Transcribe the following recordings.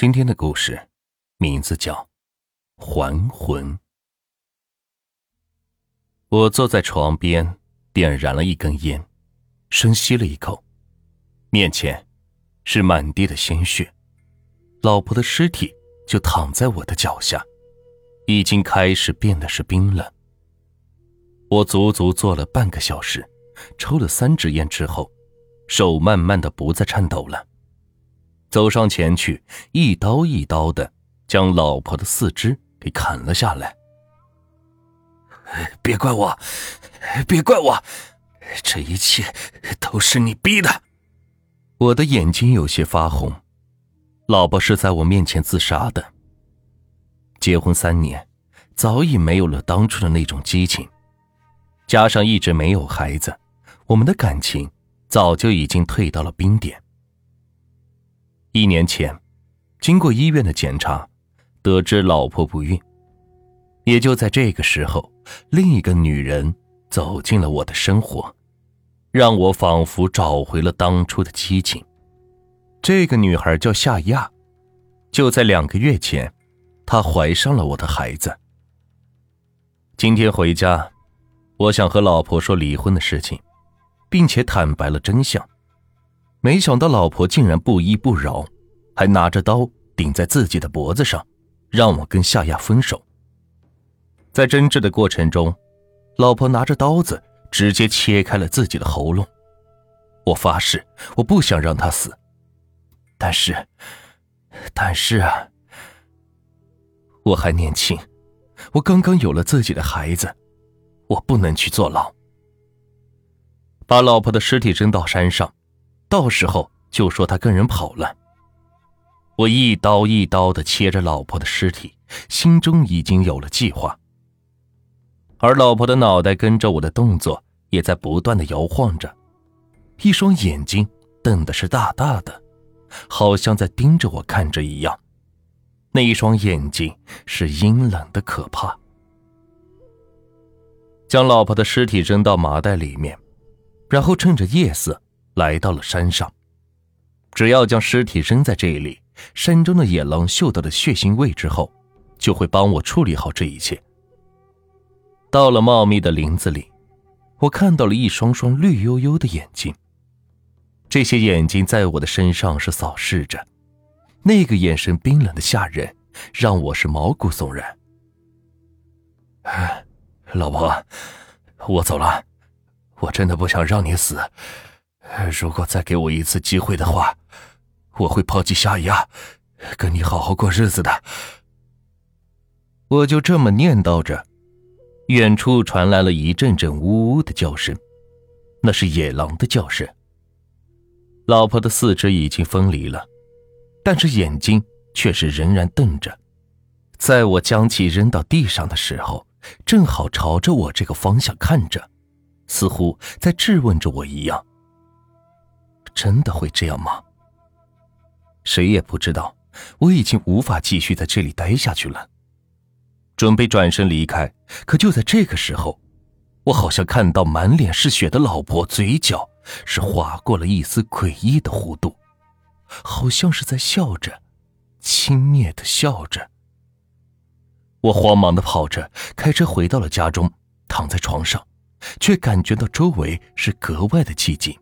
今天的故事名字叫《还魂》。我坐在床边，点燃了一根烟，深吸了一口，面前是满地的鲜血，老婆的尸体就躺在我的脚下，已经开始变得是冰冷。我足足坐了半个小时，抽了三支烟之后，手慢慢的不再颤抖了。走上前去，一刀一刀的将老婆的四肢给砍了下来。别怪我，别怪我，这一切都是你逼的。我的眼睛有些发红。老婆是在我面前自杀的。结婚三年，早已没有了当初的那种激情，加上一直没有孩子，我们的感情早就已经退到了冰点。一年前，经过医院的检查，得知老婆不孕。也就在这个时候，另一个女人走进了我的生活，让我仿佛找回了当初的激情。这个女孩叫夏亚，就在两个月前，她怀上了我的孩子。今天回家，我想和老婆说离婚的事情，并且坦白了真相。没想到老婆竟然不依不饶，还拿着刀顶在自己的脖子上，让我跟夏亚分手。在争执的过程中，老婆拿着刀子直接切开了自己的喉咙。我发誓，我不想让她死。但是，但是啊，我还年轻，我刚刚有了自己的孩子，我不能去坐牢。把老婆的尸体扔到山上。到时候就说他跟人跑了。我一刀一刀的切着老婆的尸体，心中已经有了计划。而老婆的脑袋跟着我的动作也在不断的摇晃着，一双眼睛瞪的是大大的，好像在盯着我看着一样。那一双眼睛是阴冷的可怕。将老婆的尸体扔到麻袋里面，然后趁着夜色。来到了山上，只要将尸体扔在这里，山中的野狼嗅到了血腥味之后，就会帮我处理好这一切。到了茂密的林子里，我看到了一双双绿油油的眼睛，这些眼睛在我的身上是扫视着，那个眼神冰冷的吓人，让我是毛骨悚然。老婆，我走了，我真的不想让你死。如果再给我一次机会的话，我会抛弃夏亚，跟你好好过日子的。我就这么念叨着，远处传来了一阵阵呜呜的叫声，那是野狼的叫声。老婆的四肢已经分离了，但是眼睛却是仍然瞪着。在我将其扔到地上的时候，正好朝着我这个方向看着，似乎在质问着我一样。真的会这样吗？谁也不知道。我已经无法继续在这里待下去了，准备转身离开。可就在这个时候，我好像看到满脸是血的老婆嘴角是划过了一丝诡异的弧度，好像是在笑着，轻蔑的笑着。我慌忙的跑着，开车回到了家中，躺在床上，却感觉到周围是格外的寂静。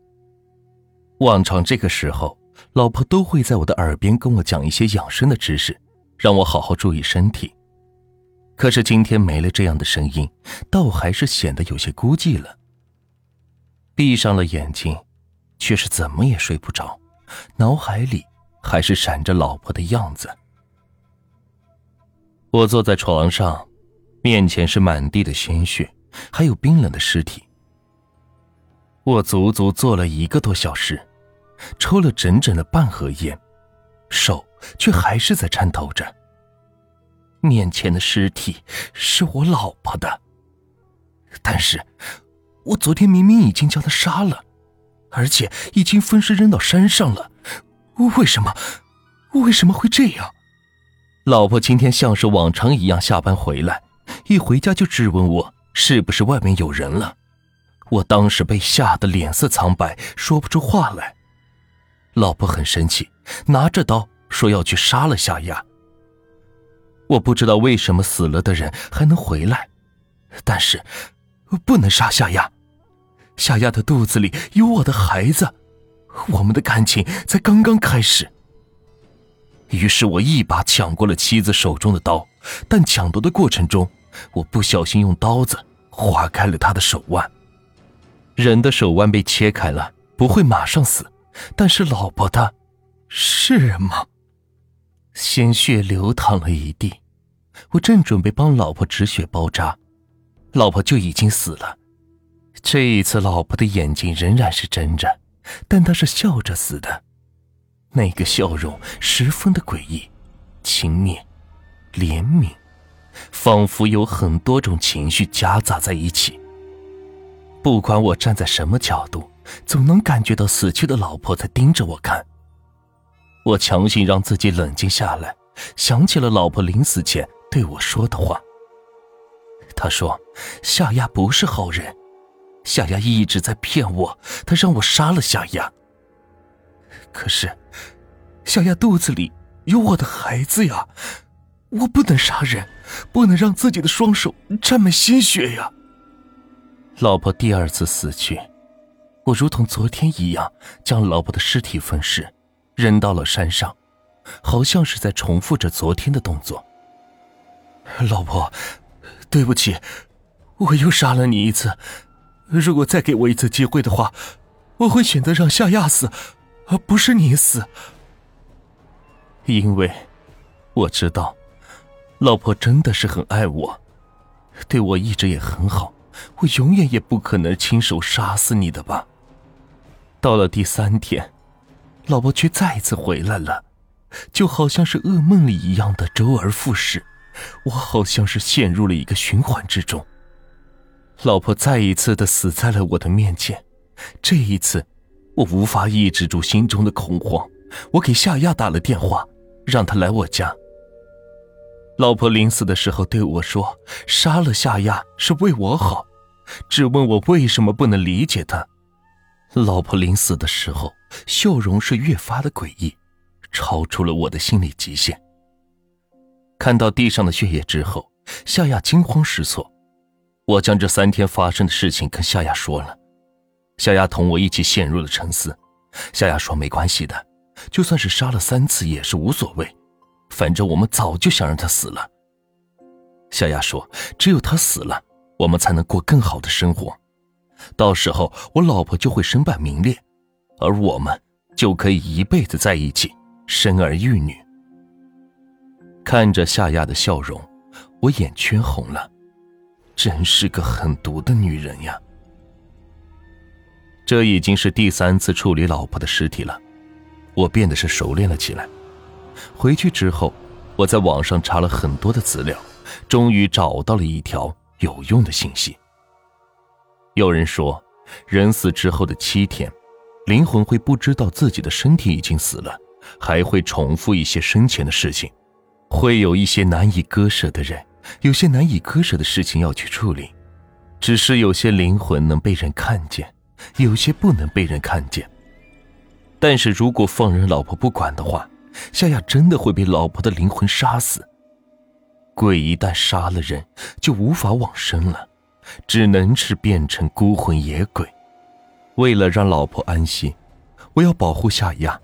往常这个时候，老婆都会在我的耳边跟我讲一些养生的知识，让我好好注意身体。可是今天没了这样的声音，倒还是显得有些孤寂了。闭上了眼睛，却是怎么也睡不着，脑海里还是闪着老婆的样子。我坐在床上，面前是满地的鲜血，还有冰冷的尸体。我足足坐了一个多小时。抽了整整的半盒烟，手却还是在颤抖着。面前的尸体是我老婆的，但是，我昨天明明已经将她杀了，而且已经分尸扔到山上了，为什么？为什么会这样？老婆今天像是往常一样下班回来，一回家就质问我是不是外面有人了。我当时被吓得脸色苍白，说不出话来。老婆很生气，拿着刀说要去杀了夏亚。我不知道为什么死了的人还能回来，但是不能杀夏亚。夏亚的肚子里有我的孩子，我们的感情才刚刚开始。于是我一把抢过了妻子手中的刀，但抢夺的过程中，我不小心用刀子划开了他的手腕。人的手腕被切开了，不会马上死，但是老婆的，是吗？鲜血流淌了一地，我正准备帮老婆止血包扎，老婆就已经死了。这一次，老婆的眼睛仍然是睁着，但她是笑着死的，那个笑容十分的诡异、轻蔑、怜悯，仿佛有很多种情绪夹杂在一起。不管我站在什么角度，总能感觉到死去的老婆在盯着我看。我强行让自己冷静下来，想起了老婆临死前对我说的话。她说：“夏亚不是好人，夏亚一直在骗我，他让我杀了夏亚。可是，夏亚肚子里有我的孩子呀，我不能杀人，不能让自己的双手沾满鲜血呀。”老婆第二次死去，我如同昨天一样将老婆的尸体分尸，扔到了山上，好像是在重复着昨天的动作。老婆，对不起，我又杀了你一次。如果再给我一次机会的话，我会选择让夏亚死，而不是你死。因为我知道，老婆真的是很爱我，对我一直也很好。我永远也不可能亲手杀死你的吧。到了第三天，老婆却再次回来了，就好像是噩梦里一样的周而复始。我好像是陷入了一个循环之中。老婆再一次的死在了我的面前。这一次，我无法抑制住心中的恐慌。我给夏亚打了电话，让他来我家。老婆临死的时候对我说：“杀了夏亚是为我好。”只问我为什么不能理解他。老婆临死的时候，笑容是越发的诡异，超出了我的心理极限。看到地上的血液之后，夏亚惊慌失措。我将这三天发生的事情跟夏亚说了，夏亚同我一起陷入了沉思。夏亚说：“没关系的，就算是杀了三次也是无所谓，反正我们早就想让他死了。”夏亚说：“只有他死了。”我们才能过更好的生活，到时候我老婆就会身败名裂，而我们就可以一辈子在一起，生儿育女。看着夏亚的笑容，我眼圈红了，真是个狠毒的女人呀！这已经是第三次处理老婆的尸体了，我变得是熟练了起来。回去之后，我在网上查了很多的资料，终于找到了一条。有用的信息。有人说，人死之后的七天，灵魂会不知道自己的身体已经死了，还会重复一些生前的事情，会有一些难以割舍的人，有些难以割舍的事情要去处理。只是有些灵魂能被人看见，有些不能被人看见。但是如果放任老婆不管的话，夏亚真的会被老婆的灵魂杀死。鬼一旦杀了人，就无法往生了，只能是变成孤魂野鬼。为了让老婆安心，我要保护夏亚，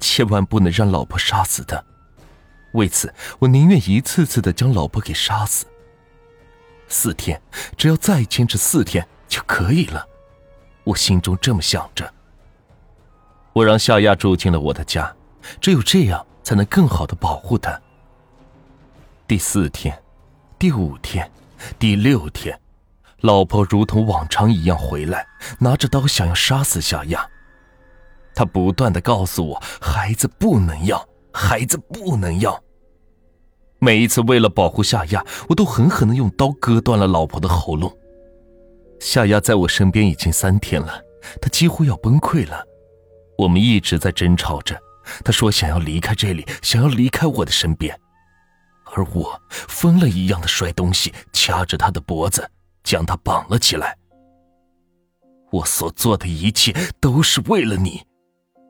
千万不能让老婆杀死他。为此，我宁愿一次次的将老婆给杀死。四天，只要再坚持四天就可以了。我心中这么想着。我让夏亚住进了我的家，只有这样才能更好的保护她。第四天，第五天，第六天，老婆如同往常一样回来，拿着刀想要杀死夏亚。他不断的告诉我，孩子不能要，孩子不能要。每一次为了保护夏亚，我都狠狠的用刀割断了老婆的喉咙。夏亚在我身边已经三天了，他几乎要崩溃了。我们一直在争吵着，他说想要离开这里，想要离开我的身边。而我疯了一样的摔东西，掐着他的脖子，将他绑了起来。我所做的一切都是为了你，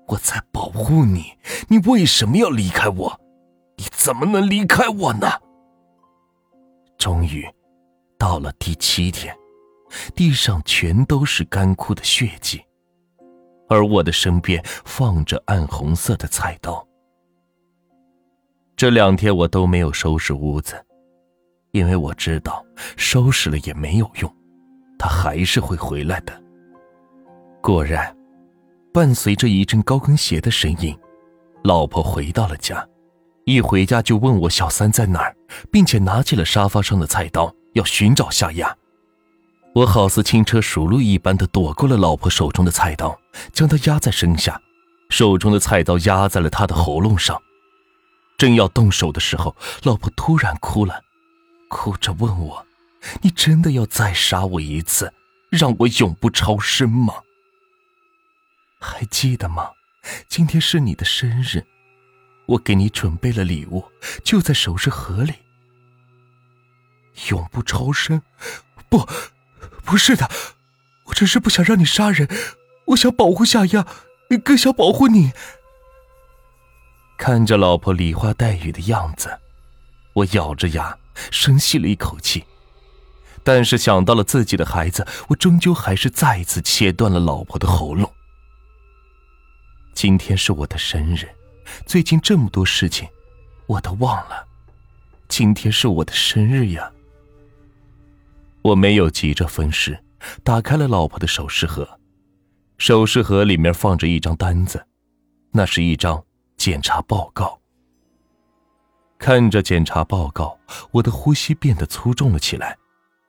我在保护你，你为什么要离开我？你怎么能离开我呢？终于，到了第七天，地上全都是干枯的血迹，而我的身边放着暗红色的菜刀。这两天我都没有收拾屋子，因为我知道收拾了也没有用，他还是会回来的。果然。伴随着一阵高跟鞋的声音，老婆回到了家。一回家就问我小三在哪儿，并且拿起了沙发上的菜刀要寻找夏亚。我好似轻车熟路一般的躲过了老婆手中的菜刀，将她压在身下，手中的菜刀压在了她的喉咙上。正要动手的时候，老婆突然哭了，哭着问我：“你真的要再杀我一次，让我永不超生吗？”还记得吗？今天是你的生日，我给你准备了礼物，就在首饰盒里。永不超生？不，不是的，我只是不想让你杀人，我想保护夏亚，更想保护你。看着老婆梨花带雨的样子，我咬着牙深吸了一口气，但是想到了自己的孩子，我终究还是再一次切断了老婆的喉咙。今天是我的生日，最近这么多事情，我都忘了。今天是我的生日呀！我没有急着分尸，打开了老婆的首饰盒，首饰盒里面放着一张单子，那是一张检查报告。看着检查报告，我的呼吸变得粗重了起来，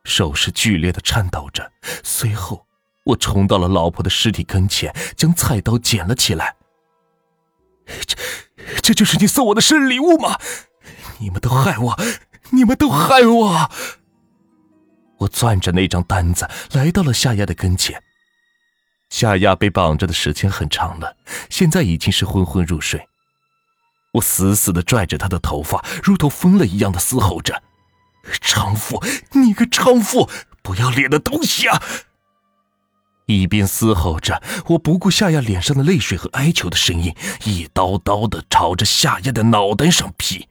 手是剧烈的颤抖着。随后，我冲到了老婆的尸体跟前，将菜刀捡了起来。这，这就是你送我的生日礼物吗？你们都害我，你们都害我！我攥着那张单子来到了夏亚的跟前。夏亚被绑着的时间很长了，现在已经是昏昏入睡。我死死的拽着她的头发，如同疯了一样的嘶吼着：“娼妇，你个娼妇，不要脸的东西啊！”一边嘶吼着，我不顾夏亚脸上的泪水和哀求的声音，一刀刀的朝着夏亚的脑袋上劈。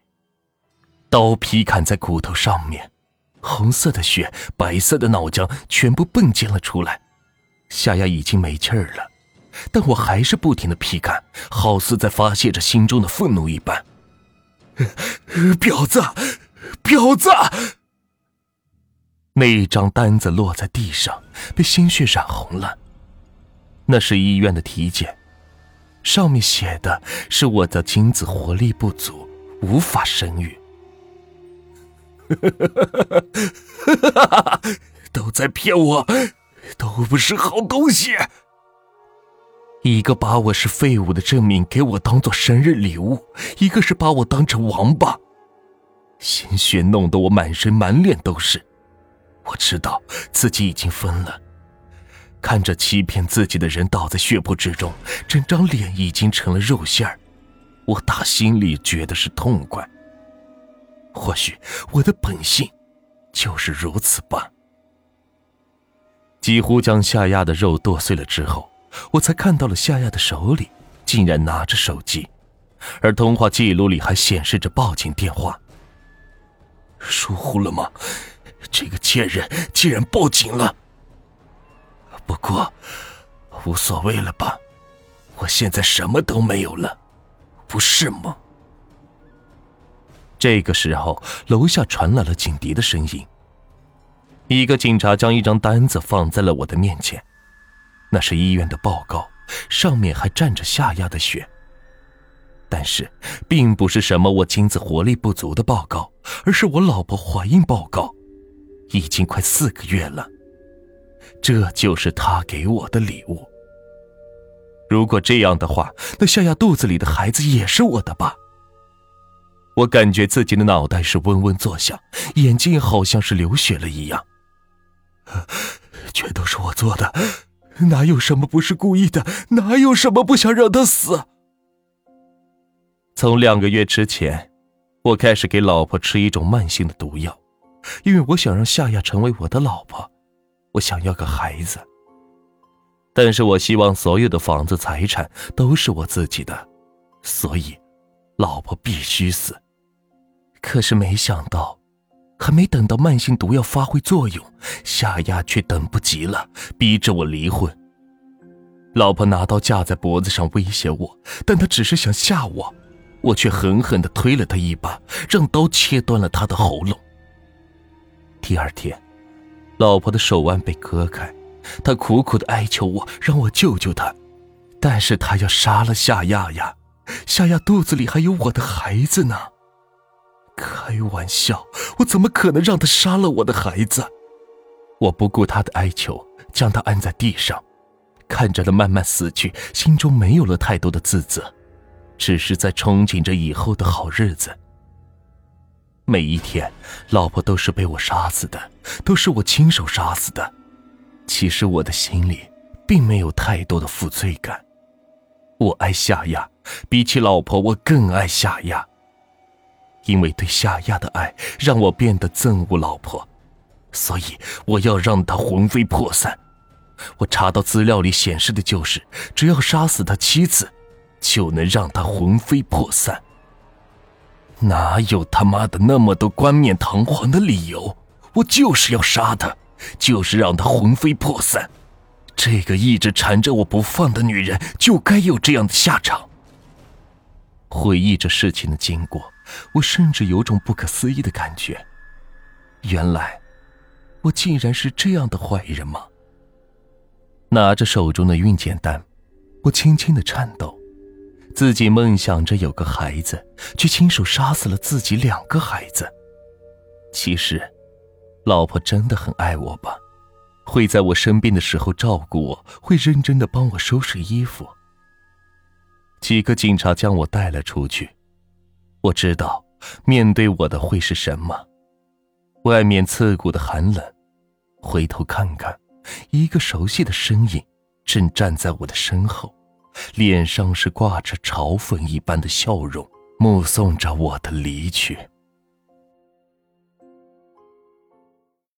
刀劈砍在骨头上面，红色的血、白色的脑浆全部迸溅了出来。夏亚已经没气儿了，但我还是不停的劈砍，好似在发泄着心中的愤怒一般。婊子，婊子！那一张单子落在地上，被鲜血染红了。那是医院的体检，上面写的是我的精子活力不足，无法生育。都在骗我，都不是好东西。一个把我是废物的证明给我当做生日礼物，一个是把我当成王八，鲜血弄得我满身满脸都是。我知道自己已经疯了，看着欺骗自己的人倒在血泊之中，整张脸已经成了肉馅儿，我打心里觉得是痛快。或许我的本性就是如此吧。几乎将夏亚的肉剁碎了之后，我才看到了夏亚的手里竟然拿着手机，而通话记录里还显示着报警电话。疏忽了吗？这个贱人竟然报警了！不过，无所谓了吧？我现在什么都没有了，不是吗？这个时候，楼下传来了警笛的声音。一个警察将一张单子放在了我的面前，那是医院的报告，上面还沾着夏亚的血。但是，并不是什么我精子活力不足的报告，而是我老婆怀孕报告。已经快四个月了，这就是他给我的礼物。如果这样的话，那夏亚肚子里的孩子也是我的吧？我感觉自己的脑袋是嗡嗡作响，眼睛好像是流血了一样。全都是我做的，哪有什么不是故意的？哪有什么不想让他死？从两个月之前，我开始给老婆吃一种慢性的毒药。因为我想让夏亚成为我的老婆，我想要个孩子。但是我希望所有的房子财产都是我自己的，所以，老婆必须死。可是没想到，还没等到慢性毒药发挥作用，夏亚却等不及了，逼着我离婚。老婆拿刀架在脖子上威胁我，但她只是想吓我，我却狠狠地推了她一把，让刀切断了她的喉咙。第二天，老婆的手腕被割开，她苦苦的哀求我，让我救救她，但是她要杀了夏亚呀，夏亚肚子里还有我的孩子呢。开玩笑，我怎么可能让他杀了我的孩子？我不顾他的哀求，将他按在地上。看着他慢慢死去，心中没有了太多的自责，只是在憧憬着以后的好日子。每一天，老婆都是被我杀死的，都是我亲手杀死的。其实我的心里并没有太多的负罪感。我爱夏亚，比起老婆，我更爱夏亚。因为对夏亚的爱，让我变得憎恶老婆，所以我要让她魂飞魄散。我查到资料里显示的就是，只要杀死他妻子，就能让他魂飞魄散。哪有他妈的那么多冠冕堂皇的理由？我就是要杀他，就是让他魂飞魄散。这个一直缠着我不放的女人，就该有这样的下场。回忆着事情的经过，我甚至有种不可思议的感觉：原来，我竟然是这样的坏人吗？拿着手中的孕检单，我轻轻的颤抖。自己梦想着有个孩子，却亲手杀死了自己两个孩子。其实，老婆真的很爱我吧？会在我生病的时候照顾我，会认真的帮我收拾衣服。几个警察将我带了出去。我知道，面对我的会是什么？外面刺骨的寒冷。回头看看。一个熟悉的身影正站在我的身后，脸上是挂着嘲讽一般的笑容，目送着我的离去。